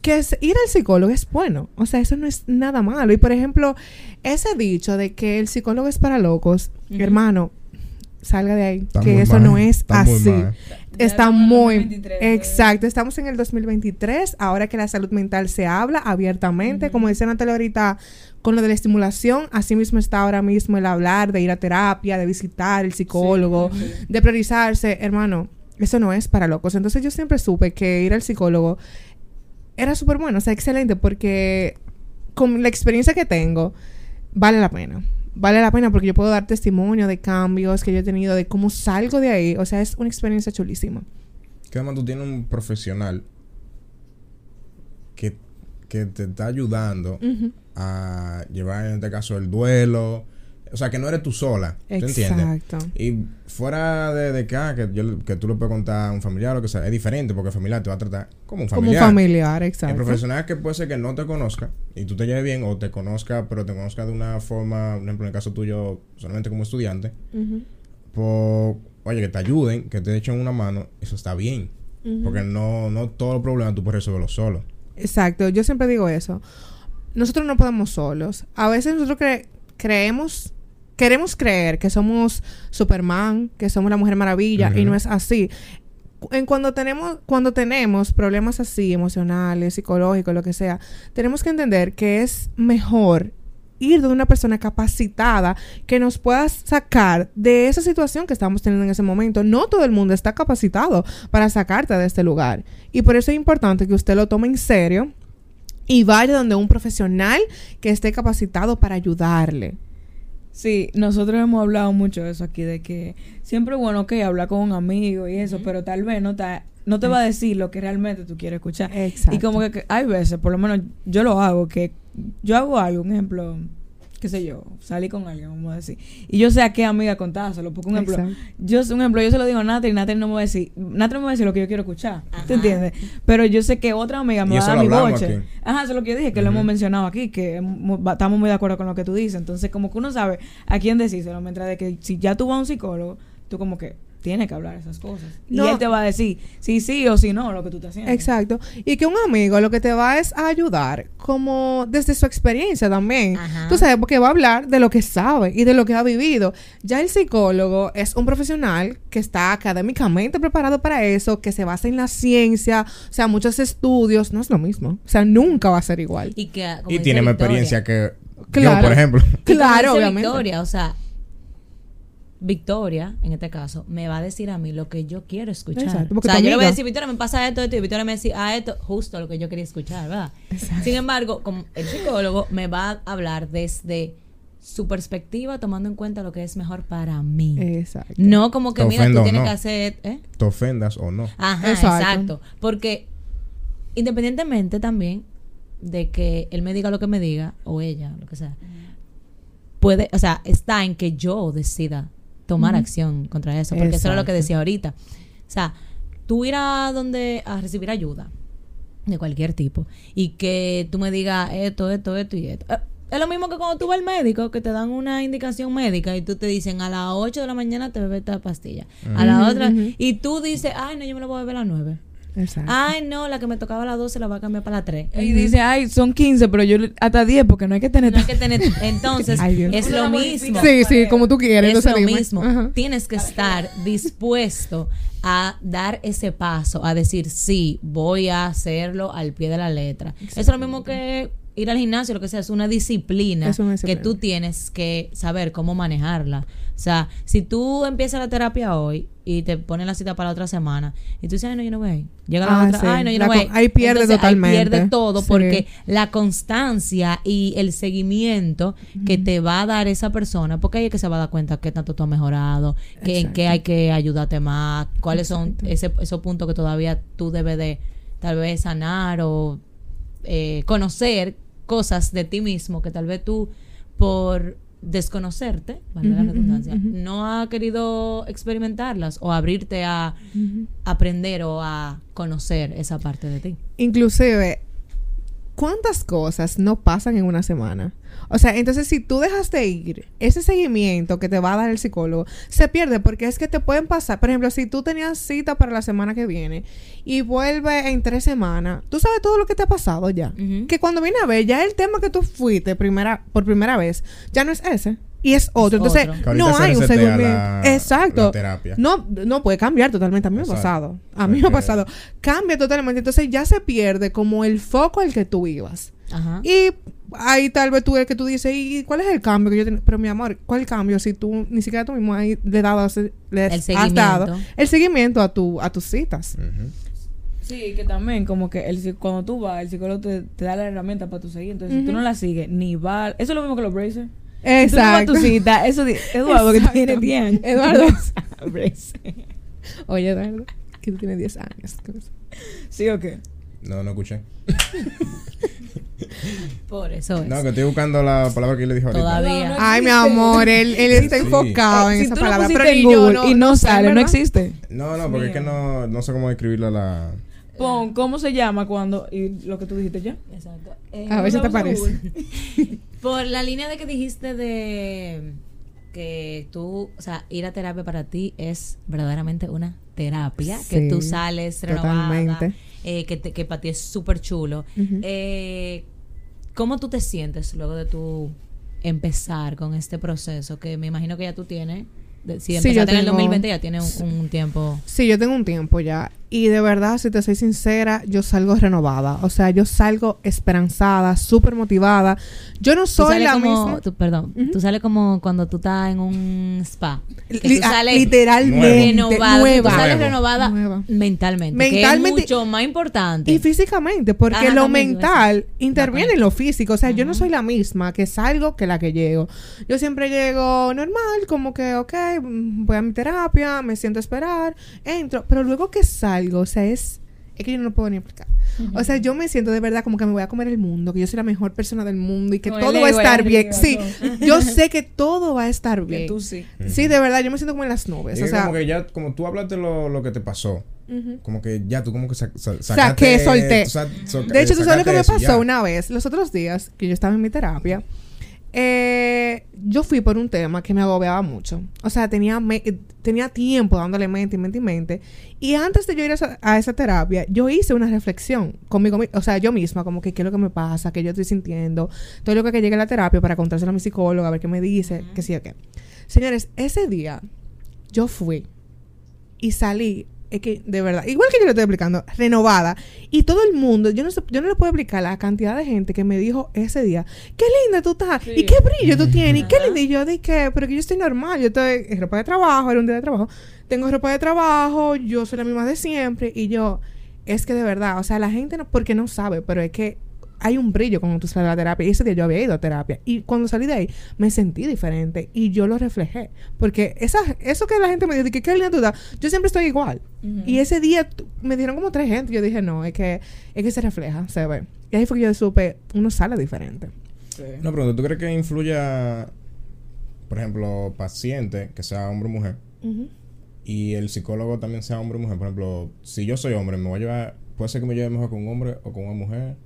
que es- ir al psicólogo es bueno. O sea, eso no es nada malo. Y por ejemplo, ese dicho de que el psicólogo es para locos, hermano, salga de ahí. Está que eso mal, no es está muy así. mal. Está muy 2023, exacto. Estamos en el 2023, ahora que la salud mental se habla abiertamente, como decía Natalia ahorita, con lo de la estimulación, así mismo está ahora mismo el hablar de ir a terapia, de visitar el psicólogo, de priorizarse, hermano. Eso no es para locos. Entonces yo siempre supe que ir al psicólogo era súper bueno, o sea, excelente, porque con la experiencia que tengo, vale la pena. Vale la pena porque yo puedo dar testimonio de cambios que yo he tenido, de cómo salgo de ahí. O sea, es una experiencia chulísima. Que además tú tienes un profesional que, que te está ayudando a llevar en este caso el duelo. O sea, que no eres tú sola. ¿Tú entiendes? Exacto. Y fuera de, de que, ah, que, yo- que tú le puedes contar a un familiar o lo que sea, es diferente porque el familiar te va a tratar como un Como un familiar. familiar, El exacto. profesional que puede ser que no te conozca y tú te lleves bien o te conozca, pero te conozca de una forma, por ejemplo, en el caso tuyo, solamente como estudiante, por, oye, que te ayuden, que te echen una mano, eso está bien. Porque no, no todos los problemas tú puedes resolverlos solo. Exacto, yo siempre digo eso. Nosotros no podemos solos. A veces nosotros cre- creemos, queremos creer que somos Superman, que somos la Mujer Maravilla, y no es así. en cuando tenemos cuando tenemos problemas así emocionales, psicológicos, lo que sea, tenemos que entender que es mejor ir de una persona capacitada que nos pueda sacar de esa situación que estamos teniendo en ese momento. No todo el mundo está capacitado para sacarte de este lugar. Y por eso es importante que usted lo tome en serio y vaya donde un profesional que esté capacitado para ayudarle. Sí, nosotros hemos hablado mucho de eso aquí, de que siempre es bueno que hablar con un amigo y eso, pero tal vez no te, no te va a decir lo que realmente tú quieres escuchar. Exacto. Y como que, que hay veces, por lo menos yo lo hago, que yo hago algo, un ejemplo, qué sé yo, salí con alguien, vamos a decir, y yo sé a qué amiga contárselo, porque un ejemplo, Exacto. yo un ejemplo, yo se lo digo a Natalie Natalie no me va a decir, Natalie me va a decir lo que yo quiero escuchar, Ajá. ¿te entiendes? Pero yo sé que otra amiga me Y va a dar mi boche. aquí. Ajá, eso es lo que yo dije, que lo hemos mencionado aquí, que estamos muy de acuerdo con lo que tú dices. Entonces, como que uno sabe a quién decírselo, mientras de que si ya tú vas a un psicólogo, tú como que tienes que hablar esas cosas. No. Y él te va a decir si sí o si no lo que tú estás haciendo. Exacto. Y que un amigo lo que te va es a ayudar, como desde su experiencia también. Ajá. Tú sabes, porque va a hablar de lo que sabe y de lo que ha vivido. Ya el psicólogo es un profesional que está académicamente preparado para eso, que se basa en la ciencia, o sea, muchos estudios. No es lo mismo. O sea, nunca va a ser igual. Y que como Y tiene más experiencia que Claro. yo, por ejemplo. Claro, obviamente. Victoria, o sea, Victoria, en este caso, me va a decir a mí lo que yo quiero escuchar. Exacto, o sea, yo le voy a decir, Victoria, me pasa esto, esto, y Victoria me decir, ah, esto, justo lo que yo quería escuchar, ¿verdad? Sin embargo, como el psicólogo me va a hablar desde su perspectiva, tomando en cuenta lo que es mejor para mí. Exacto. No como que, mira, tú tienes no. que hacer... ¿eh? Te ofendas o no. Ajá, Exacto. exacto. Porque independientemente también de que él me diga lo que me diga, o ella, lo que sea, puede, o sea, está en que yo decida tomar acción contra eso. Porque eso era lo que Exacto. decía ahorita. O sea, tú ir a donde a recibir ayuda de cualquier tipo y que tú me digas esto, esto, esto y esto. Eh, Es lo mismo que cuando tú vas al médico, que te dan una indicación médica y tú te dicen a las 8 de la mañana te bebes esta pastilla. A la otra, y tú dices, ay, no, yo me la voy a beber a las 9. Exacto. Ay, no, la que me tocaba a las 12 la va a cambiar para las 3. Y dice, ay, son 15, pero yo le- hasta 10 porque no hay que tener... No hay que tener. Entonces, Ay, es lo mismo. Sí, sí, como tú quieres. Es lo mismo. Ajá. Tienes que estar dispuesto a dar ese paso, a decir, sí, voy a hacerlo al pie de la letra. Eso es lo mismo que ir al gimnasio, lo que sea, es una disciplina, Es una que disciplina. tú tienes que saber cómo manejarla. O sea, si tú empiezas la terapia hoy y te ponen la cita para la otra semana y tú dices, ay, no, yo no voy a ir. Llega la Ah, otra, sí. ay, no, yo La no voy a ir. con- ahí pierde Entonces, totalmente. Ahí pierde todo Sí. porque la constancia y el seguimiento que te va a dar esa persona, porque ahí es que se va a dar cuenta qué tanto tú has mejorado, que, en qué hay que ayudarte más, cuáles son ese, esos puntos que todavía tú debes de tal vez sanar o eh, conocer cosas de ti mismo que tal vez tú por desconocerte, valga la redundancia, no ha querido experimentarlas o abrirte a aprender o a conocer esa parte de ti. Inclusive, ¿cuántas cosas no pasan en una semana? O sea, entonces si tú dejas de ir, ese seguimiento que te va a dar el psicólogo se pierde porque es que te pueden pasar. Por ejemplo, si tú tenías cita para la semana que viene y vuelve en tres semanas, tú sabes todo lo que te ha pasado ya. Que cuando viene a ver, ya el tema que tú fuiste primera, por primera vez, ya no es ese. Y es otro. Entonces, otro. No hay un seguimiento. la- Exacto. la terapia. No, no puede cambiar totalmente. A mí me ha pasado. A mí me ha pasado. Cambia totalmente. Entonces ya se pierde como el foco al que tú ibas. Ajá. Y ahí tal vez tú el que tú dices, ¿y cuál es el cambio que yo tengo? Pero mi amor, ¿cuál cambio? Si tú ni siquiera tú mismo ahí le, dado, le El has seguimiento. dado el seguimiento a, tu, a tus citas. Sí, que también como que el, cuando tú vas, el psicólogo te, te da la herramienta para tu seguir. Entonces, si tú no la sigues, ni va... Eso es lo mismo que los bracers. Si tú no vas a Exacto. tu cita, eso... di- Eduardo, que Exacto. tiene 10 años. Eduardo. Bracer. Oye, Eduardo, que tú tienes 10 años. ¿Sí o qué? No, no escuché. Por eso es. No, que estoy buscando la palabra que le dijo ahorita. Todavía. No, no Ay, mi amor, él, él está Sí. enfocado en si esa palabra. Pero en Google y no sale, no existe. No, no, porque es que no, no sé cómo describirla la... Pon, ¿cómo se llama cuando... Y lo que tú dijiste ya. Exacto. Eh, A ver si te parece. Por la línea de que dijiste de que tú, o sea, ir a terapia para ti es verdaderamente una terapia, que tú sales renovada, totalmente. eh, que, te- que para ti es súper chulo. Eh, ¿Cómo tú te sientes luego de tu empezar con este proceso? Que me imagino que ya tú tienes de- si Sí, empezaste yo en el tengo- 2020 ya tiene un, un tiempo. Sí, yo tengo un tiempo ya. Y de verdad, si te soy sincera, yo salgo renovada. O sea, yo salgo esperanzada, súper motivada. Yo no soy la como, misma. tú- perdón, tú sales como cuando tú estás en un spa. que tú ah, sales literalmente renovada. nueva. Tú sales renovada Nueva. mentalmente. Mentalmente- Que es mucho más importante. Y físicamente, porque Ajá, lo también, mental interviene en lo físico. O sea, yo no soy la misma que salgo que la que llego. Yo siempre llego normal, como que, ok, mm, voy a mi terapia, me siento a esperar, entro. Pero luego que salgo, o sea, es, es que yo no lo puedo ni explicar. O sea, yo me siento de verdad como que me voy a comer el mundo, que yo soy la mejor persona del mundo y que todo va a estar bien. arriba, Sí, todo. yo sé que todo va a estar bien. tú sí. Sí, de verdad, yo me siento como en las nubes. Y O sea, como que ya, como tú hablaste lo, lo que te pasó, ujú. como que ya tú como que sa sa- Saqué, sacaste- solté. sa- so- De hecho, tú sabes lo que me sacaste pasó ya. una vez, los otros días que yo estaba en mi terapia. Eh, yo fui por un tema que me agobiaba mucho. O sea, tenía, me- eh, tenía tiempo dándole mente y mente y mente. Y antes de yo ir a esa, a esa terapia, yo hice una reflexión conmigo, mi- o sea, yo misma, como que qué es lo que me pasa, qué yo estoy sintiendo. Todo lo que llegue a la terapia para contárselo a mi psicóloga, a ver qué me dice, qué sí o qué. Señores, ese día yo fui y salí, es que de verdad, igual que yo le estoy explicando, renovada. Y todo el mundo, yo no, sé- yo no le puedo explicar la cantidad de gente que me dijo ese día, qué linda tú estás, y qué brillo tú tienes, y qué linda. Y yo dije, pero que yo estoy normal, yo estoy en ropa de trabajo, era un día de trabajo, tengo ropa de trabajo, yo soy la misma de siempre. Y yo, es que de verdad, o sea, la gente no, porque no sabe, pero es que hay un brillo cuando tú sales de la terapia. Y ese día yo había ido a terapia. Y cuando salí de ahí, me sentí diferente. Y yo lo reflejé. Porque esa, eso que la gente me dice, que qué linda estás, yo siempre estoy igual. Y ese día me dieron como tres gente. Yo dije, no, es que, es que se refleja, se ve. Y ahí fue que yo supe, uno sale diferente. Sí. Una pregunta, ¿tú crees que influya, por ejemplo, paciente, que sea hombre o mujer, y el psicólogo también sea hombre o mujer? Por ejemplo, si yo soy hombre, me voy a llevar, puede ser que me lleve mejor con un hombre o con una mujer.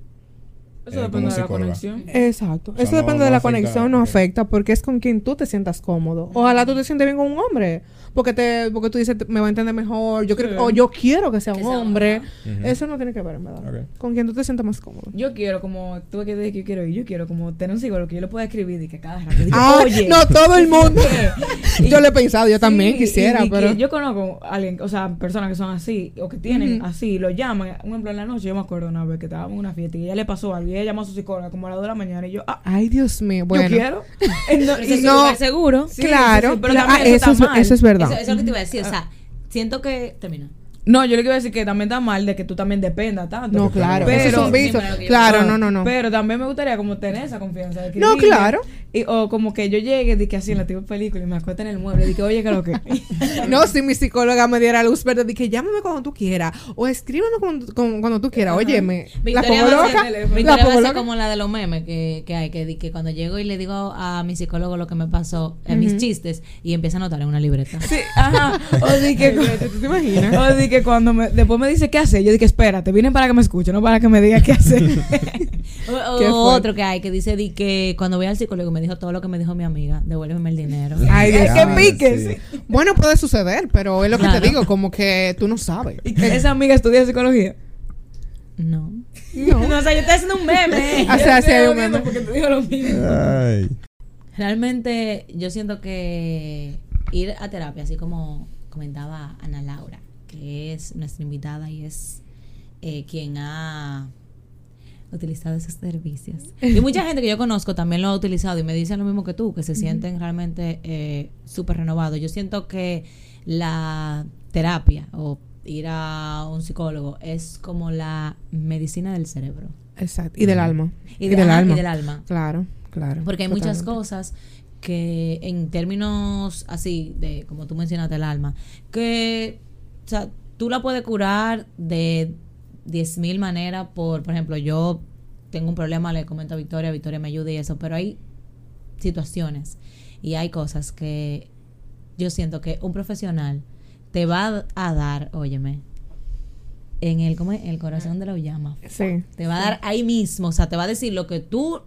Eso eh, depende de la conexión. Exacto. O sea, Eso no- depende no de la afecta- conexión, no afecta, porque es con quien tú te sientas cómodo. Ojalá tú te sientes bien con un hombre, porque te, porque tú dices, me va a entender mejor, yo creo, Sí. o yo quiero que sea Que un sea hombre. Eso no tiene que ver, en verdad. Con quien tú te sientas más cómodo. Yo quiero, como tú que dices que yo quiero ir, yo quiero como tener un psicólogo que yo le pueda escribir y que cada rato diga, Ah, oye. no todo el mundo. Y- yo lo he pensado, yo también Sí, quisiera, y- y pero yo conozco a alguien, o sea, personas que son así, o que tienen así, lo llaman. Un ejemplo, en la noche, yo me acuerdo una vez que estábamos en una fiesta y ella le pasó algo y ella llamó a su psicóloga como a las 2 de la mañana y yo, ah, ay, Dios mío, bueno. yo quiero. Eh, no, no- seguro. Sí, claro, sí, sí, pero cla- también ah, eso eso, es, mal. eso es verdad. Eso, eso es lo que te iba a decir. O sea, siento que. Termina. No, yo le quiero decir que también está mal de que tú también dependas tanto. no, claro, pero, eso es un vicio. Sí, pero que- claro, Ah, no, no, no. Pero también me gustaría como tener esa confianza. de No, escribirle, claro. Y, o como que yo llegue, de que así en la tipo película y me acueste en el mueble, y que oye, que lo que. No, si mi psicóloga me diera luz verde, dije, llámame cuando tú quieras. O escríbeme cuando, cuando, cuando tú quieras. Óyeme, la pongo loca. La pongo loca. como la de los memes que, que hay, que, di- que cuando llego y le digo a mi psicólogo lo que me pasó, en mis Ujú. chistes, y empieza a anotar en una libreta. Sí, ajá. O di que. ¿Tú te imaginas? O di que cuando me, después me dice qué hacer, yo dije, espérate, vienen para que me escuche, no para que me diga qué hacer. O, o Qué fuerte. otro que hay que dice di que cuando voy al psicólogo me dijo todo lo que me dijo mi amiga, devuélveme el dinero. Ay, Dios Es que mío. pique, sí. sí. Bueno, puede suceder, pero es lo que Claro. te digo, como que tú no sabes. Y que esa amiga estudia psicología. No. No. o sea, yo estoy haciendo un meme. O sea, sí estoy hay un jodiendo meme. Porque te digo lo mismo. Ay. Realmente yo siento que ir a terapia, así como comentaba Ana Laura, que es nuestra invitada y es eh, quien ha utilizado esos servicios. Y mucha gente que yo conozco también lo ha utilizado y me dicen lo mismo que tú, que se sienten realmente eh, súper renovados. Yo siento que la terapia o ir a un psicólogo es como la medicina del cerebro Exacto. Y del alma. y, de- del ajá, y alma. del alma. Claro, claro. Porque hay muchas cosas que en términos así, de como tú mencionaste el alma, que o sea, tú la puedes curar de 10.000 maneras por, por ejemplo, yo tengo un problema, le comento a Victoria, Victoria me ayuda y eso, pero hay situaciones y hay cosas que yo siento que un profesional te va a dar, óyeme, en el, ¿cómo es? el corazón de la llama. Sí. Te va a dar ahí mismo, o sea, te va a decir lo que tú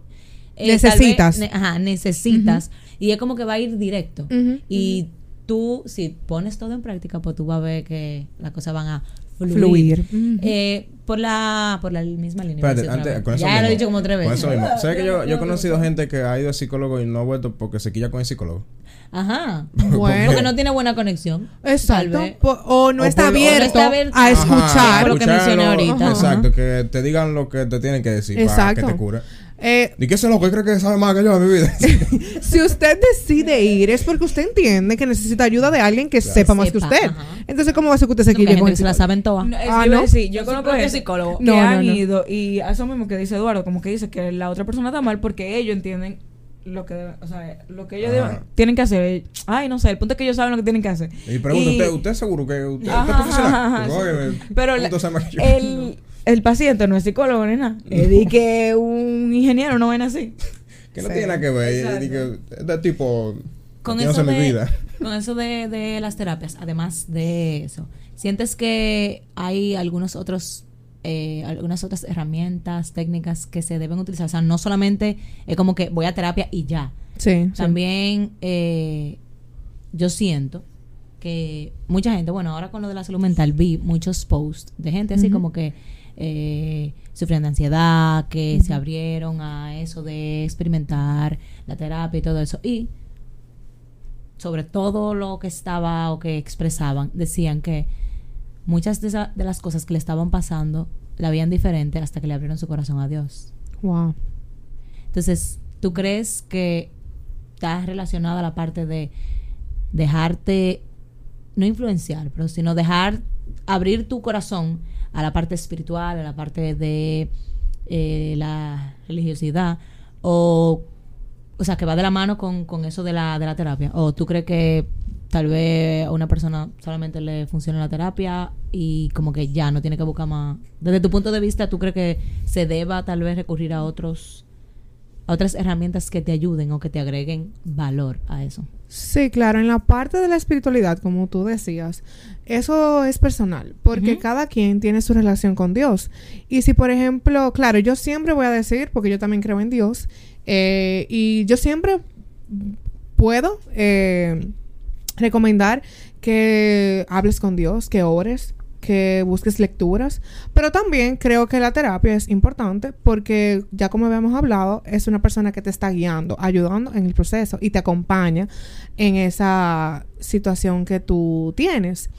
eh, Necesitas. vez ne- ajá, necesitas. Y es como que va a ir directo. Y tú, si pones todo en práctica, pues tú vas a ver que las cosas van a fluir. Eh, por la por la misma línea. Espérate, a antes, con eso ya mismo. lo he dicho como tres Con veces. eso mismo. ¿Sabes que yo, yo he conocido gente que ha ido al psicólogo y no ha vuelto porque se quilla con el psicólogo? Ajá. Bueno. Porque no tiene buena conexión. Exacto. Tal vez. Po- o no O está por- o no abierto, está abierto. a Ajá, escuchar. Lo que mencioné ahorita. Exacto, que te digan lo que te tienen que decir para Exacto. que te cure. Eh, ¿Y qué es loco? ¿Él cree que sabe más que yo de mi vida? si usted decide ir es porque usted entiende que necesita ayuda de alguien que sepa más que usted. ajá. Entonces, ¿cómo va a ser que usted se quille gente con que se la saben todas. No, Ah, a ¿no? yo conozco propio gente psicólogo. que No, no, han no. ido y a eso mismo que dice Eduardo, como que dice que la otra persona está mal porque ellos entienden lo que deben- o sea, lo que ellos deben- tienen que hacer. Ay, no sé, el punto es que ellos saben lo que tienen que hacer. Y pregunto, Y- ¿usted, ¿usted seguro que usted, usted Ajá, es profesional? ajá, ajá, sí. Pero ¿cómo la- que el, el paciente no es psicólogo ni nada. Es de que un ingeniero no ven así. Que no Sí. tiene nada que ver. Es de tipo... con no eso, mi de, vida. con eso de, de las terapias, además de eso, ¿sientes que hay algunos otros, eh, algunas otras herramientas, técnicas que se deben utilizar? O sea, no solamente es como que voy a terapia y ya. Sí, sí. También eh, yo siento que mucha gente, bueno, ahora con lo de la salud mental vi muchos posts de gente así como que eh, sufrían de ansiedad, que se abrieron a eso de experimentar la terapia y todo eso. Y sobre todo lo que estaba o que expresaban, decían que muchas de, esa- de las cosas que le estaban pasando la veían diferente hasta que le abrieron su corazón a Dios. Wow. Entonces, ¿tú crees que está relacionada a la parte de dejarte, no influenciar, pero sino dejar, abrir tu corazón a la parte espiritual, a la parte de eh, la religiosidad? O, o sea, que va de la mano con, con eso de la, de la terapia. ¿O tú crees que tal vez a una persona solamente le funciona la terapia y como que ya no tiene que buscar más? Desde tu punto de vista, ¿tú crees que se deba tal vez recurrir a otros a otras herramientas que te ayuden o que te agreguen valor a eso? Sí, claro, en la parte de la espiritualidad, como tú decías, eso es personal, porque cada quien tiene su relación con Dios. Y si, por ejemplo, claro, yo siempre voy a decir, porque yo también creo en Dios, eh, y yo siempre puedo eh, recomendar que hables con Dios, que ores, que busques lecturas, pero también creo que la terapia es importante porque ya como habíamos hablado, es una persona que te está guiando, ayudando en el proceso y te acompaña en esa situación que tú tienes.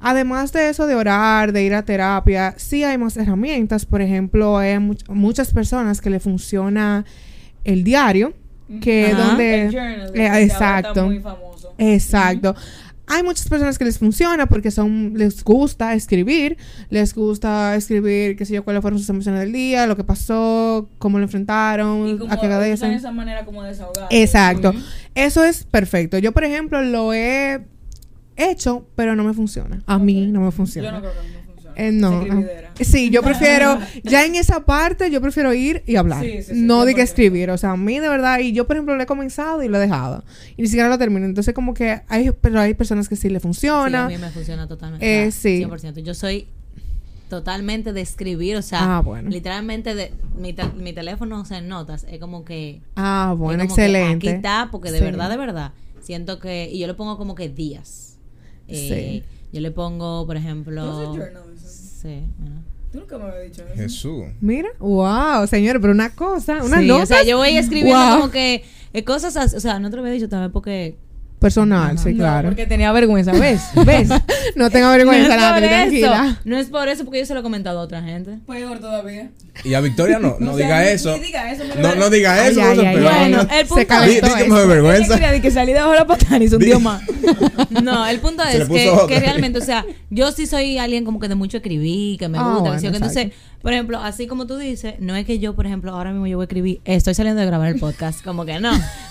Además de eso de orar, de ir a terapia, sí hay más herramientas. Por ejemplo, hay much- muchas personas que le funciona el diario, que Ajá. donde... El journal, Eh, exacto. está muy famoso. Exacto. Hay muchas personas que les funciona porque son les gusta escribir, les gusta escribir, qué sé yo, cuáles fueron sus emociones del día, lo que pasó, cómo lo enfrentaron, Y como a qué agradecen. esa manera como de desahogar. Exacto. Eso es perfecto. Yo, por ejemplo, lo he hecho, pero no me funciona. A mí no me funciona. Yo no creo que. Eh, no. Ah, Sí, yo prefiero, ya en esa parte, yo prefiero ir y hablar. Sí, sí, sí, no de que 100%. escribir. O sea, a mí de verdad, y yo por ejemplo lo he comenzado y lo he dejado. Y ni siquiera lo termino. Entonces como que hay, pero hay personas que sí le Sí, a funciona. mí me funciona totalmente. Eh, sí. 100%. Yo soy totalmente de escribir, o sea, Ah, bueno. literalmente de mi, te- mi teléfono, o en notas, es como que... ah, bueno, excelente. aquí está, porque de Sí. verdad, de verdad, siento que... Y yo le pongo como que días. Eh, Yo le pongo, por ejemplo... ¿Tú haces journal, eso? Sí. Tú nunca me habías dicho eso. Jesús. Mira, wow, señor, pero una cosa, una Sí, nota o sea, yo voy escribiendo Wow. como que eh, cosas así, o sea, no te lo había dicho también porque personal, Ajá. sí, No, claro. porque tenía vergüenza, ¿ves? ¿Ves? No tenga vergüenza, no es por eso, tranquila. no es por eso porque yo se lo he comentado a otra gente. Peor todavía. Y a Victoria no, no sea, diga ni- eso. ni diga eso, No, no diga Ay, eso, ay, es ay, peor. Bueno, ¿no? el punto Se di que me vergüenza. que salí de la patana y Di- tío más. No, el punto Se es que, que realmente, o sea, yo sí soy alguien como que de mucho escribir, que me Ah, gusta, que bueno, sí, que entonces, por ejemplo, así como tú dices, no es que yo, por ejemplo, ahora mismo yo voy a escribir, estoy saliendo de grabar el podcast, como que no.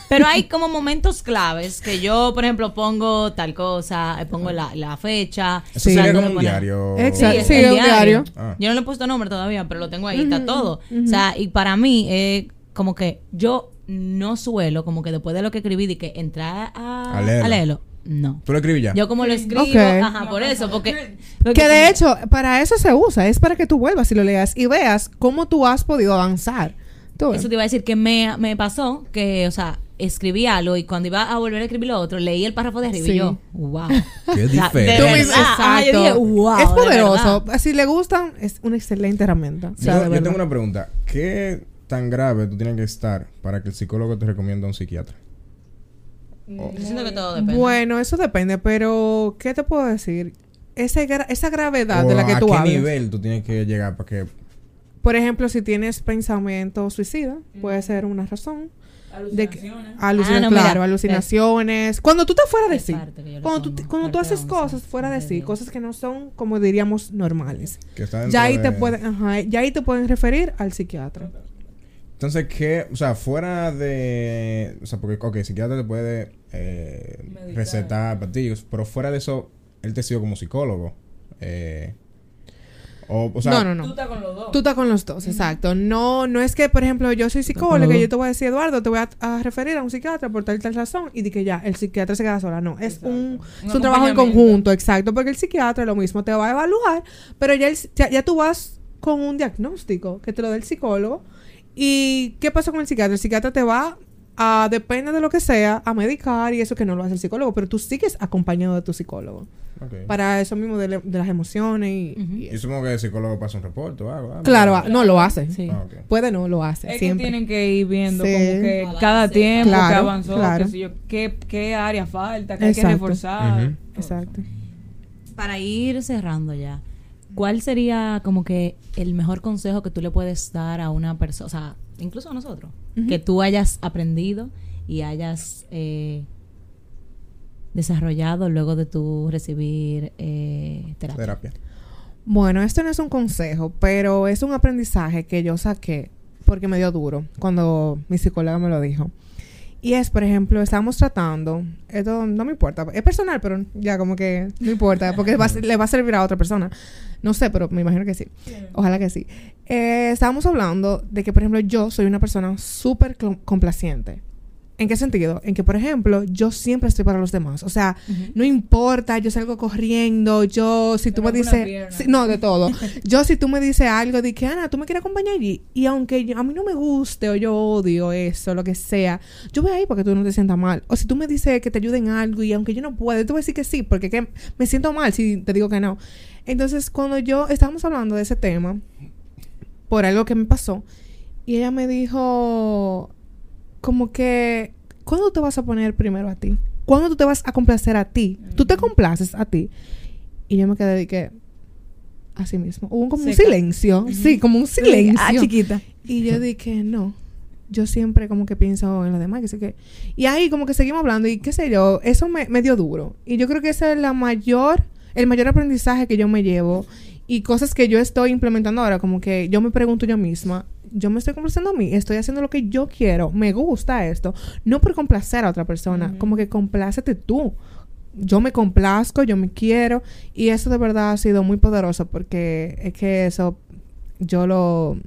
Pero hay como momentos claves que yo, por ejemplo, pongo tal cosa, eh, pongo la, la fecha. Eso Sí. sería como un diario. Exacto, es sí, el un diario. Ah. Yo no le he puesto nombre todavía, pero lo tengo ahí, está todo. O sea, y para mí, eh, como que yo no suelo, como que después de lo que escribí, de que entrar a, A leerlo. a leerlo. No. ¿Tú lo escribes ya? Yo como lo escribo, ajá, por eso, porque... porque Que de como- hecho, para eso se usa, es para que tú vuelvas y lo leas y veas cómo tú has podido avanzar. Tú. Eso te iba a decir que me, me pasó que, o sea, escribí algo y cuando iba a volver a escribir lo otro, leí el párrafo de arriba Sí. y yo, wow. Qué diferente. Yo wow, es de poderoso. Si le gustan, es una excelente herramienta. O sea, Yo, yo tengo una pregunta. ¿Qué tan grave tú tienes que estar para que el psicólogo te recomiende a un psiquiatra? Yo siento que todo depende. Bueno, eso depende, pero ¿qué te puedo decir? Esa, gra- esa gravedad ¿O de la que a tú qué hablas. nivel tú tienes que llegar para que... Por ejemplo, si tienes pensamiento suicida, puede ser una razón. De que, Alucinaciones. alucina- Ah, no, mira, claro, alucinaciones. Cuando tú estás fuera de sí. Cuando tú, pongo, cuando tú haces 11, cosas fuera de sí, cosas que no son, como diríamos, normales. que Ya ahí de- te pueden, ajá, ya ahí te pueden referir al psiquiatra. Entonces, ¿qué? O sea, fuera de... O sea, porque, ok, el psiquiatra te puede eh, recetar pastillas, pero fuera de eso, él te siguió como psicólogo. Eh, o, o sea, no, no, Tú no. estás con los dos. Tú estás con los dos, exacto. No, no es que, por ejemplo, yo soy psicóloga y yo te voy a decir, Eduardo, te voy a, a referir a un psiquiatra por tal y tal razón y de que ya, el psiquiatra se queda sola. No, es Exacto. un, Un es un trabajo en conjunto, exacto, porque el psiquiatra lo mismo te va a evaluar, pero ya, el- ya, ya tú vas con un diagnóstico que te lo da el psicólogo. ¿Y qué pasa con el psiquiatra? El psiquiatra te va a, depende de lo que sea, a medicar y eso que no lo hace el psicólogo, pero tú sigues acompañado de tu psicólogo. Para eso mismo de, le- de las emociones y, Yo eso. supongo que el psicólogo pasa un reporte o algo. Claro, no. no lo hace. Sí. Ah. Puede no, lo hace. Es siempre. que tienen que ir viendo Sí. como que Balance. cada tiempo que avanzó, claro. qué qué, qué área falta, qué hay que reforzar. Exacto. Para ir cerrando ya, ¿cuál sería como que el mejor consejo que tú le puedes dar a una persona, o sea, incluso a nosotros, que tú hayas aprendido y hayas eh, desarrollado luego de tu recibir eh, terapia? Terapia. Bueno, esto no es un consejo, pero es un aprendizaje que yo saqué porque me dio duro cuando mi psicóloga me lo dijo. Y es, por ejemplo, estamos tratando, esto no me importa, es personal, pero ya como que no importa, porque va le va a servir a otra persona. No sé, pero me imagino que sí. Ojalá que sí. Eh, estábamos hablando de que, por ejemplo, yo soy una persona súper complaciente. ¿En qué sentido? En que, por ejemplo, yo siempre estoy para los demás. O sea, no importa, yo salgo corriendo, yo, si tú me dices, no, de todo. yo, si tú me dices algo de que, Ana, tú me quieres acompañar allí, y aunque yo- a mí no me guste o yo odio eso, lo que sea, yo voy ahí porque tú no te sientas mal. O si tú me dices que te ayuden en algo y aunque yo no pueda, tú vas a decir que sí, porque que me siento mal si te digo que no. Entonces, cuando yo estábamos hablando de ese tema, por algo que me pasó, y ella me dijo, como que, ¿cuándo te vas a poner primero a ti? ¿Cuándo tú te vas a complacer a ti? Tú te complaces a ti. Y yo me quedé de que, así mismo. Hubo como un silencio. Sí, como un silencio. Ah, chiquita. Y yo dije, no. Yo siempre como que pienso en lo demás, que sé qué. Y ahí como que seguimos hablando y qué sé yo, eso me, me dio duro. Y yo creo que ese es la mayor, el mayor aprendizaje que yo me llevo y cosas que yo estoy implementando ahora, como que yo me pregunto yo misma, yo me estoy complaciendo a mí, estoy haciendo lo que yo quiero, me gusta esto, no por complacer a otra persona, como que complácete tú. Yo me complazco, yo me quiero y eso de verdad ha sido muy poderoso porque es que eso yo lo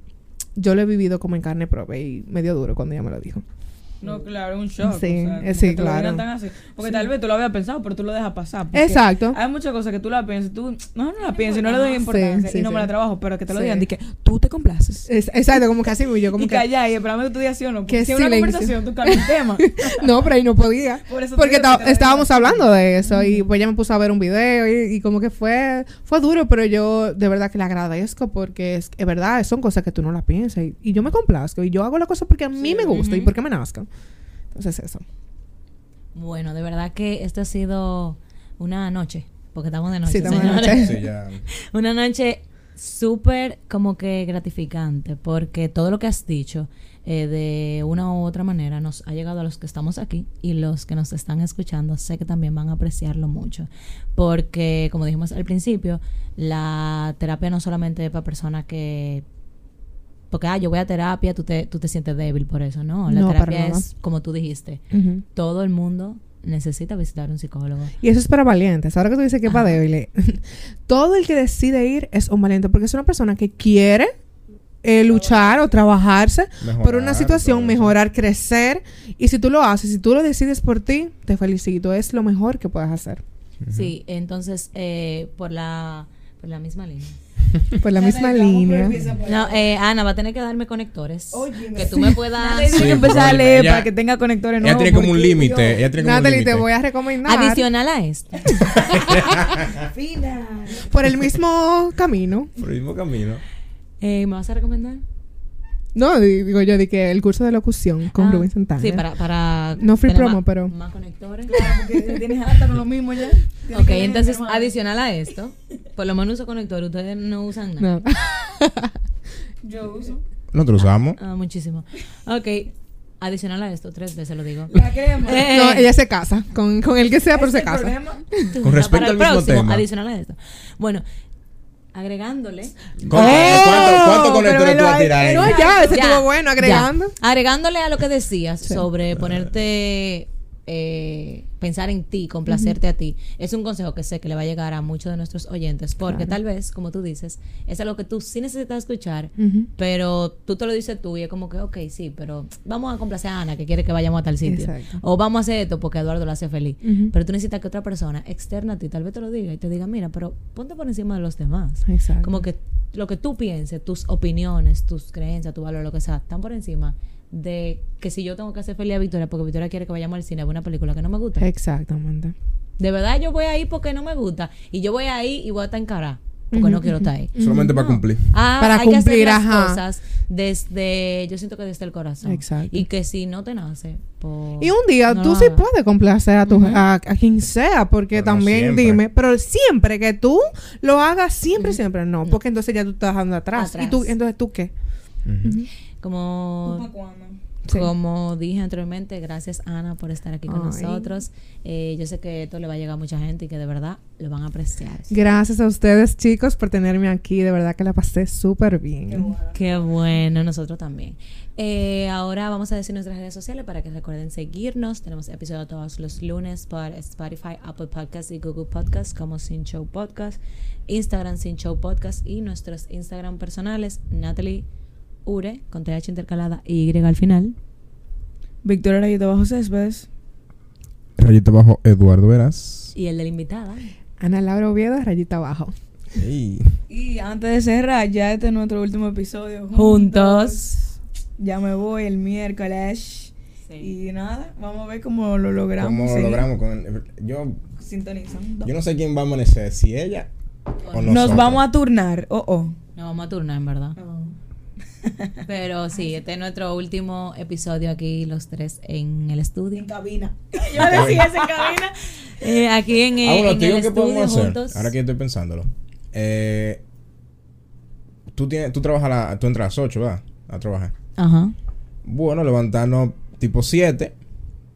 yo lo he vivido como en carne propia y me dio duro cuando ella me lo dijo. No, claro, un shock. Sí, o sea, eh, sí, que claro. digan tan así. Porque Sí. tal vez tú lo habías pensado, pero tú lo dejas pasar. Exacto. Hay muchas cosas que tú la piensas, tú no, no la piensas y no le doy importancia sí, y no me la trabajo, pero que te lo digan, de que tú te complaces. Es- exacto, como que así mismo, yo como y que callar y esperando que tú digas sí o no. Qué si es una conversación, tú cambias el tema. no, pero ahí no podía. Por eso te Porque que estábamos hablando de eso y pues ella me puso a ver un video y, y como que fue fue duro, pero yo de verdad que le agradezco porque es, es verdad, son cosas que tú no las piensas y, y yo me complazco y yo hago la cosa porque a mí me gusta y porque me nazca. Entonces eso. Bueno, de verdad que esta ha sido una noche, porque estamos de noche. Sí, estamos de noche. Sí, ya. Una noche súper como que gratificante, porque todo lo que has dicho eh, de una u otra manera nos ha llegado a los que estamos aquí y los que nos están escuchando sé que también van a apreciarlo mucho, porque como dijimos al principio, la terapia no solamente es para personas que... Porque, ah, yo voy a terapia, tú te, tú te sientes débil por eso, ¿no? La No, terapia es, como tú dijiste, todo el mundo necesita visitar un psicólogo. Y eso es para valientes. Ahora que tú dices que es para Ajá. débiles, todo el que decide ir es un valiente porque es una persona que quiere eh, luchar o trabajarse por una situación, mejorar, crecer. Y si tú lo haces, si tú lo decides por ti, te felicito. Es lo mejor que puedes hacer. Sí, entonces, eh, por la por la misma línea. Por la misma línea. No, eh, Ana va a tener que darme conectores. Óyeme. que tú me puedas. Sí, que empezar a porque leer ella- para que tenga conectores Ella nuevos. tiene como un porque, límite. Dios, Ella tiene como un Natalie, te límite. voy a recomendar Adicional a esto. Por el mismo camino. Por el mismo camino. Eh, ¿Me vas a recomendar? No, di- digo yo, de que el curso de locución con Ah, Rubén Santana. Sí, para. para No free tener promo, más- pero- Más conectores. Porque tienes harta con lo mismo ya. Tienes Ok, entonces, adicional a esto, por lo menos uso conector, ustedes no usan nada. No. Yo uso. Nosotros usamos. Ah, muchísimo. Ok, adicional a esto, tres veces lo digo. La crema. Eh, No, ella se casa. Con, con el que sea, pero ¿Ese se casa. problema? Con respecto Para al el mismo próximo, tema. Adicional a esto. Bueno, agregándole. ¿Cuánto, ¡Oh! cuánto, cuánto conectores Pero tú vas a tirar ahí. No, ya, ese Ya, estuvo bueno, agregando. ya. Agregándole a lo que decías sobre ponerte, eh, pensar en ti, complacerte a ti. Es un consejo que sé que le va a llegar a muchos de nuestros oyentes, porque tal vez, como tú dices, es algo que tú sí necesitas escuchar, pero tú te lo dices tú y es como que, ok, sí, pero vamos a complacer a Ana que quiere que vayamos a tal sitio. Exacto. O vamos a hacer esto porque Eduardo lo hace feliz. Pero tú necesitas que otra persona externa a ti tal vez te lo diga y te diga, mira, pero ponte por encima de los demás. Exacto. Como que lo que tú pienses, tus opiniones, tus creencias, tu valor, lo que sea, están por encima de que si yo tengo que hacer feliz a Victoria porque Victoria quiere que vayamos al cine a ver una película que no me gusta. Exactamente. De verdad yo voy ahí porque no me gusta. Y yo voy ahí y voy a estar en cara porque no quiero estar ahí. Solamente para cumplir. Ah, Para hay que hacer cumplir, las ajá. cosas desde, yo siento que desde el corazón. Exacto. Y que si no te nace, pues... Y un día no tú sí puedes complacer a, tu, a, a quien sea, porque Pero también siempre. dime, pero siempre que tú lo hagas, siempre, siempre no, porque entonces ya tú estás dejando atrás. Atrás. ¿Y tú, entonces tú qué? Como... Como dije anteriormente, gracias Ana por estar aquí con Ay. nosotros. Eh, yo sé que esto le va a llegar a mucha gente y que de verdad lo van a apreciar. Gracias a ustedes, chicos, por tenerme aquí. De verdad que la pasé súper bien. Qué bueno, nosotros también. Eh, ahora vamos a decir nuestras redes sociales para que recuerden seguirnos. Tenemos episodios todos los lunes por Spotify, Apple Podcasts y Google Podcasts como Sin Show Podcast, Instagram Sin Show Podcast y nuestros Instagram personales, Natalie Ure con TH intercalada y Y al final. Victoria Rayito Bajo Céspedes. Rayito abajo, Eduardo Veras. Y el de la invitada. Ana Laura Oviedo, rayita abajo. Ey. Y antes de cerrar, ya este es nuestro último episodio. Juntos. Ya me voy el miércoles. Y nada, vamos a ver cómo lo logramos. ¿Cómo lo logramos? Con, yo, Sintonizando. yo no sé quién va a amanecer, si ella o nosotros. Nos vamos a turnar. Oh, oh. Nos vamos a turnar, en verdad. Pero sí, este es nuestro último episodio aquí, los tres en el estudio. En cabina. Yo decía eso en cabina. Eh, aquí en, Ah, bueno, en te digo el qué estudio podemos hacer. juntos. Ahora que yo estoy pensándolo. Eh, tú, tienes, tú trabajas, la, tú entras a las 8, ¿verdad? A trabajar. Ajá. Bueno, levantarnos tipo 7.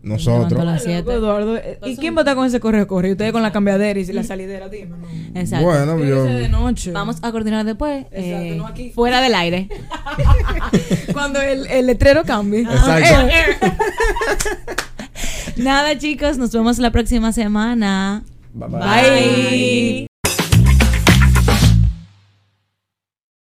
Nosotros. Las Eduardo. eh, ¿Y quién va a estar con ese correo corre? Y ustedes con la cambiadera y la salidera, dime. No. Exacto. Bueno, yo. Irse de noche. Vamos a coordinar después. Exacto, eh, no aquí. Fuera del aire. Cuando el, el letrero cambie. Exacto. Nada, chicos, nos vemos la próxima semana. Bye, bye. Bye.